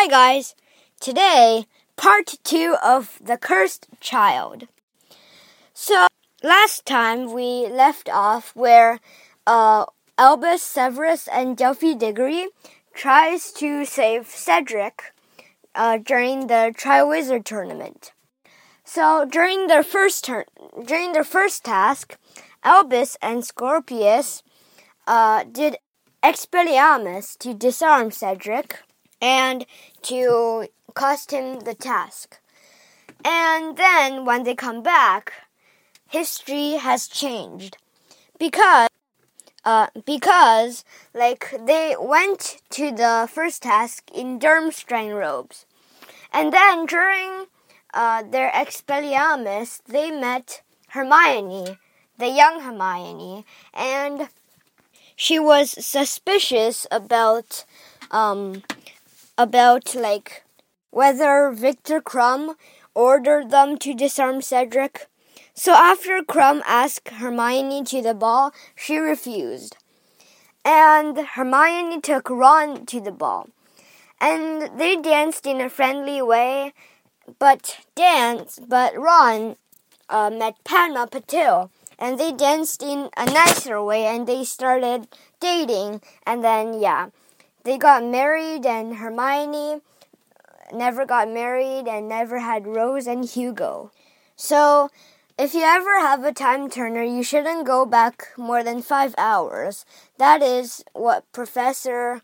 Hi, guys. Today, part two of The Cursed Child. So, last time we left off where uh, Albus Severus and Delphi Diggory tries to save Cedric uh, during the Triwizard tournament. So, during their first turn, during their first task, Albus and Scorpius uh, did Expelliarmus to disarm Cedric and to cost him the task. And then when they come back, history has changed. Because uh, because like they went to the first task in Durmstrang robes, and then during uh, their Expelliarmus, they met Hermione, the young Hermione, and she was suspicious about um, about like whether Viktor Krum ordered them to disarm Cedric. So after Krum asked Hermione to the ball, she refused. And Hermione took Ron to the ball. And they danced in a friendly way, but dance, but Ron uh, met Padma Patil, and they danced in a nicer way, and they started dating, and then yeah, they got married, and Hermione never got married and never had Rose and Hugo. So, if you ever have a time turner, you shouldn't go back more than five hours. That is what Professor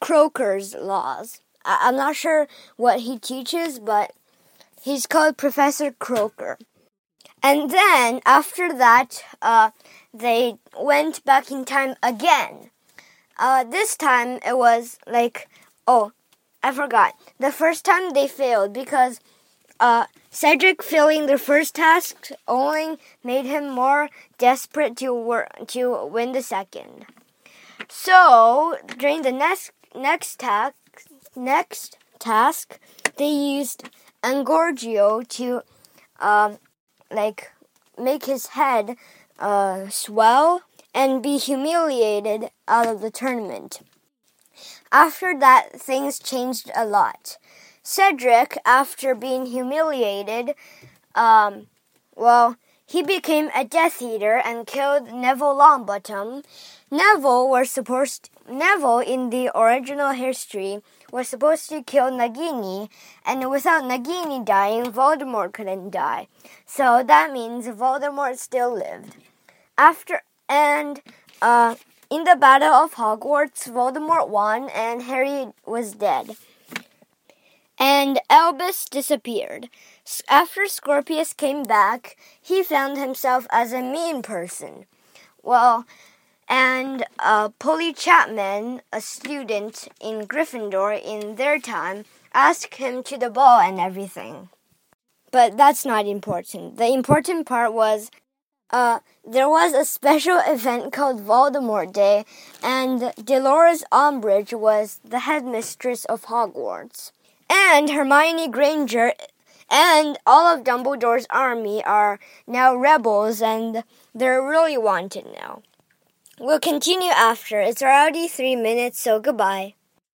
Croaker's laws. I- am not sure what he teaches, but he's called Professor Croaker. And then after that, uh, they went back in time again. Uh, this time it was like, oh, I forgot. The first time they failed because uh, Cedric failing the first task only made him more desperate to work to win the second. So during the next next task next task, they used Engorgio to um, like make his head uh, swell and be humiliated out of the tournament. After that, things changed a lot. Cedric, after being humiliated, um, well, he became a Death Eater and killed Neville Longbottom. Neville was supposed Neville in the original history was supposed to kill Nagini, and without Nagini dying, Voldemort couldn't die. So that means Voldemort still lived. After and uh, in the Battle of Hogwarts, Voldemort won and Harry was dead. And Albus disappeared. After Scorpius came back, he found himself as a mean person. Well, and uh, Polly Chapman, a student in Gryffindor in their time, asked him to the ball and everything. But that's not important. The important part was uh, there was a special event called Voldemort Day, and Dolores Umbridge was the headmistress of Hogwarts. And Hermione Granger and all of Dumbledore's army are now rebels, and they're really wanted now. We'll continue after. It's already three minutes, so goodbye.